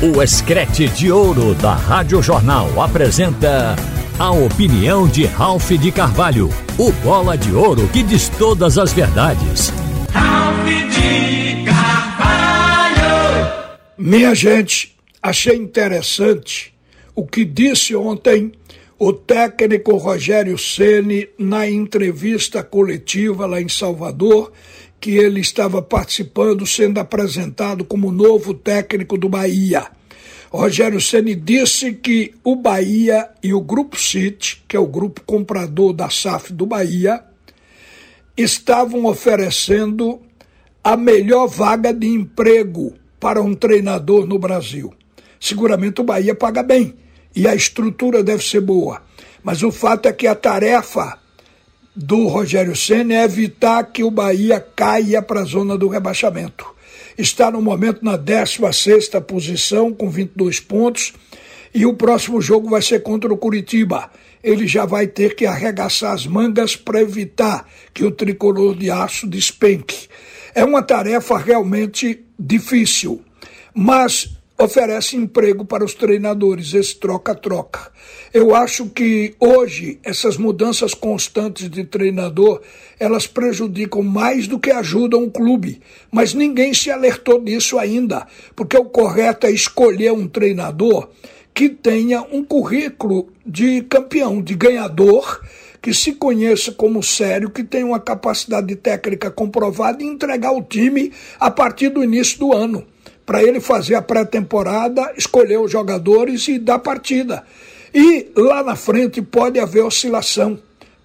O Escrete de Ouro da Rádio Jornal apresenta a opinião de Ralph de Carvalho, o bola de ouro que diz todas as verdades. Ralph de Carvalho! Minha gente, achei interessante o que disse ontem o técnico Rogério Ceni na entrevista coletiva lá em Salvador, que ele estava participando, sendo apresentado como novo técnico do Bahia. Rogério Ceni disse que o Bahia e o Grupo City, que é o grupo comprador da SAF do Bahia, estavam oferecendo a melhor vaga de emprego para um treinador no Brasil. Seguramente o Bahia paga bem e a estrutura deve ser boa. Mas o fato é que a tarefa do Rogério Senna é evitar que o Bahia caia para a zona do rebaixamento. Está no momento na 16 posição, com 22 pontos, e o próximo jogo vai ser contra o Curitiba. Ele já vai ter que arregaçar as mangas para evitar que o tricolor de aço despenque. É uma tarefa realmente difícil, mas oferece emprego para os treinadores, esse troca-troca. Eu acho que hoje essas mudanças constantes de treinador, elas prejudicam mais do que ajudam o clube, mas ninguém se alertou disso ainda, porque o correto é escolher um treinador que tenha um currículo de campeão, de ganhador, que se conheça como sério, que tenha uma capacidade técnica comprovada e entregar o time a partir do início do ano para ele fazer a pré-temporada, escolher os jogadores e dar partida. E lá na frente pode haver oscilação,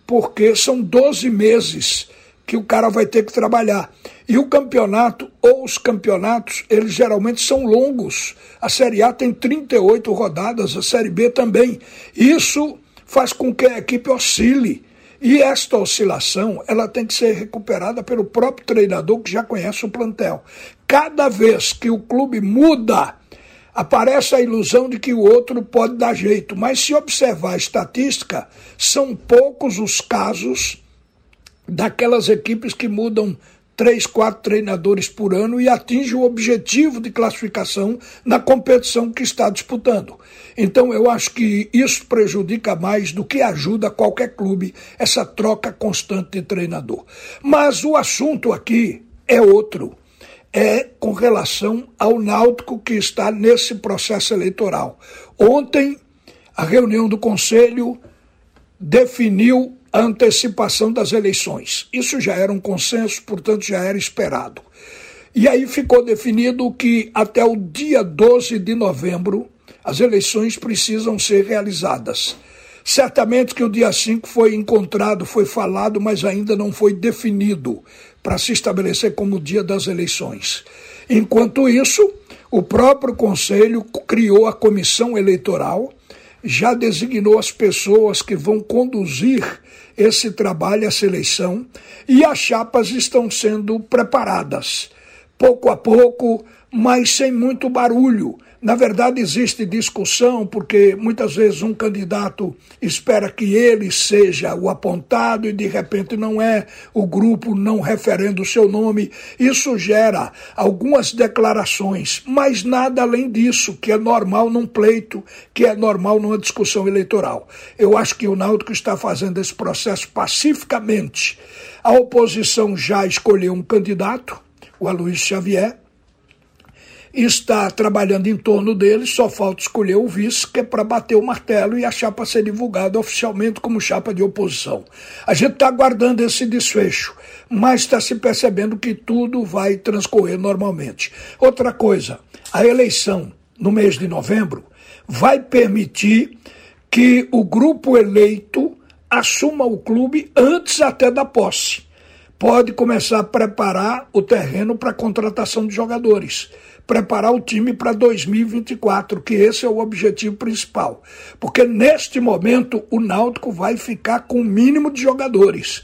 porque são 12 meses que o cara vai ter que trabalhar. E o campeonato, ou os campeonatos, eles geralmente são longos. A Série A tem 38 rodadas, a Série B também. Isso faz com que a equipe oscile. E esta oscilação, ela tem que ser recuperada pelo próprio treinador que já conhece o plantel. Cada vez que o clube muda, aparece a ilusão de que o outro pode dar jeito. Mas se observar a estatística, são poucos os casos daquelas equipes que mudam três, quatro treinadores por ano e atinge o objetivo de classificação na competição que está disputando. Então eu acho que isso prejudica mais do que ajuda qualquer clube essa troca constante de treinador. Mas o assunto aqui é outro. É com relação ao Náutico que está nesse processo eleitoral. Ontem, a reunião do Conselho definiu a antecipação das eleições. Isso já era um consenso, portanto já era esperado. E aí ficou definido que até o dia 12 de novembro as eleições precisam ser realizadas. Certamente que o dia 5 foi encontrado, foi falado, mas ainda não foi definido para se estabelecer como dia das eleições. Enquanto isso, o próprio Conselho criou a comissão eleitoral, já designou as pessoas que vão conduzir esse trabalho, essa eleição, e as chapas estão sendo preparadas, pouco a pouco, mas sem muito barulho. Na verdade, existe discussão, porque muitas vezes um candidato espera que ele seja o apontado e de repente não é, o grupo não referendo o seu nome. Isso gera algumas declarações, mas nada além disso, que é normal num pleito, que é normal numa discussão eleitoral. Eu acho que o Náutico está fazendo esse processo pacificamente. A oposição já escolheu um candidato, o Aloysio Xavier está trabalhando em torno dele, só falta escolher o vice, que é para bater o martelo e a chapa ser divulgada oficialmente como chapa de oposição. A gente está aguardando esse desfecho, mas está se percebendo que tudo vai transcorrer normalmente. Outra coisa, a eleição no mês de novembro vai permitir que o grupo eleito assuma o clube antes até da posse. Pode começar a preparar o terreno para a contratação de jogadores preparar o time para 2024, que esse é o objetivo principal. Porque neste momento o Náutico vai ficar com o mínimo de jogadores.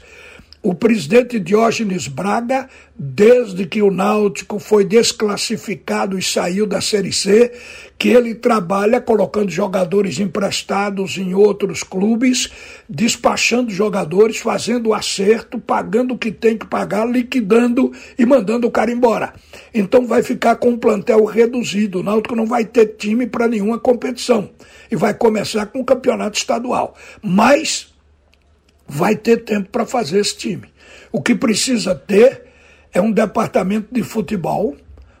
O presidente Diógenes Braga, desde que o Náutico foi desclassificado e saiu da Série C, que ele trabalha colocando jogadores emprestados em outros clubes, despachando jogadores, fazendo acerto, pagando o que tem que pagar, liquidando e mandando o cara embora. Então vai ficar com um plantel reduzido. O Náutico não vai ter time para nenhuma competição e vai começar com o campeonato estadual. Mas vai ter tempo para fazer esse time. O que precisa ter é um departamento de futebol,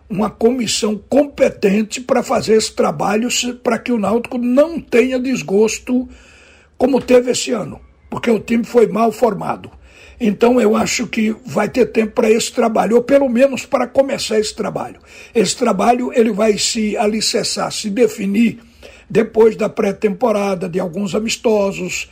uma comissão competente para fazer esse trabalho, para que o Náutico não tenha desgosto como teve esse ano, porque o time foi mal formado. Então eu acho que vai ter tempo para esse trabalho, ou pelo menos para começar esse trabalho. Esse trabalho ele vai se alicerçar, se definir depois da pré-temporada, de alguns amistosos,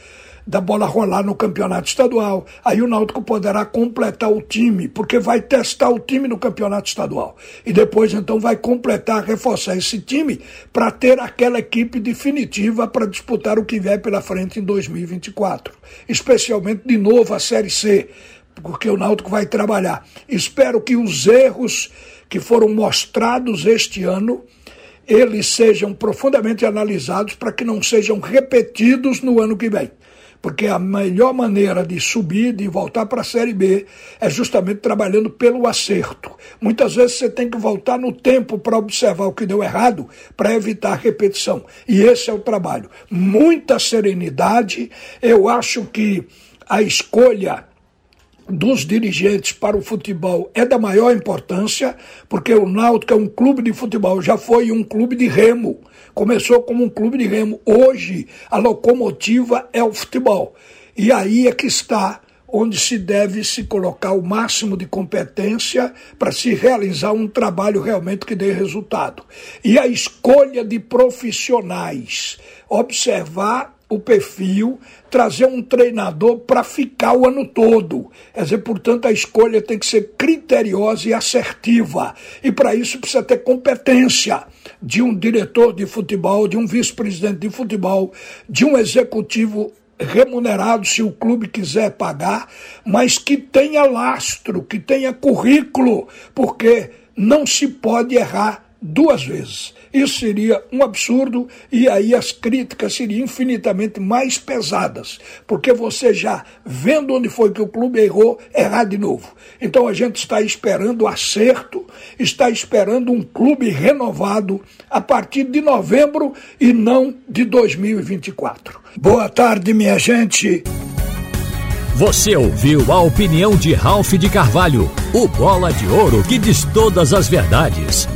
da bola rolar no campeonato estadual. Aí o Náutico poderá completar o time, porque vai testar o time no campeonato estadual. E depois então vai completar, reforçar esse time para ter aquela equipe definitiva para disputar o que vier pela frente em 2024. Especialmente de novo a Série C, porque o Náutico vai trabalhar. Espero que os erros que foram mostrados este ano eles sejam profundamente analisados para que não sejam repetidos no ano que vem porque a melhor maneira de subir, de voltar para a Série B, é justamente trabalhando pelo acerto. Muitas vezes você tem que voltar no tempo para observar o que deu errado, para evitar repetição. E esse é o trabalho. Muita serenidade. Eu acho que a escolha dos dirigentes para o futebol é da maior importância, porque o Náutico é um clube de futebol, já foi um clube de remo. Começou como um clube de remo. Hoje, a locomotiva é o futebol. E aí é que está onde se deve se colocar o máximo de competência para se realizar um trabalho realmente que dê resultado. E a escolha de profissionais, observar o perfil, trazer um treinador para ficar o ano todo. Quer dizer, portanto, a escolha tem que ser criteriosa e assertiva. E para isso precisa ter competência de um diretor de futebol, de um vice-presidente de futebol, de um executivo remunerado se o clube quiser pagar, mas que tenha lastro, que tenha currículo, porque não se pode errar duas vezes. Isso seria um absurdo e aí as críticas seriam infinitamente mais pesadas, porque você já vendo onde foi que o clube errou, errar de novo. Então a gente está esperando acerto, está esperando um clube renovado a partir de novembro e não de 2024. Boa tarde, minha gente. Você ouviu a opinião de Ralph de Carvalho, o bola de ouro que diz todas as verdades.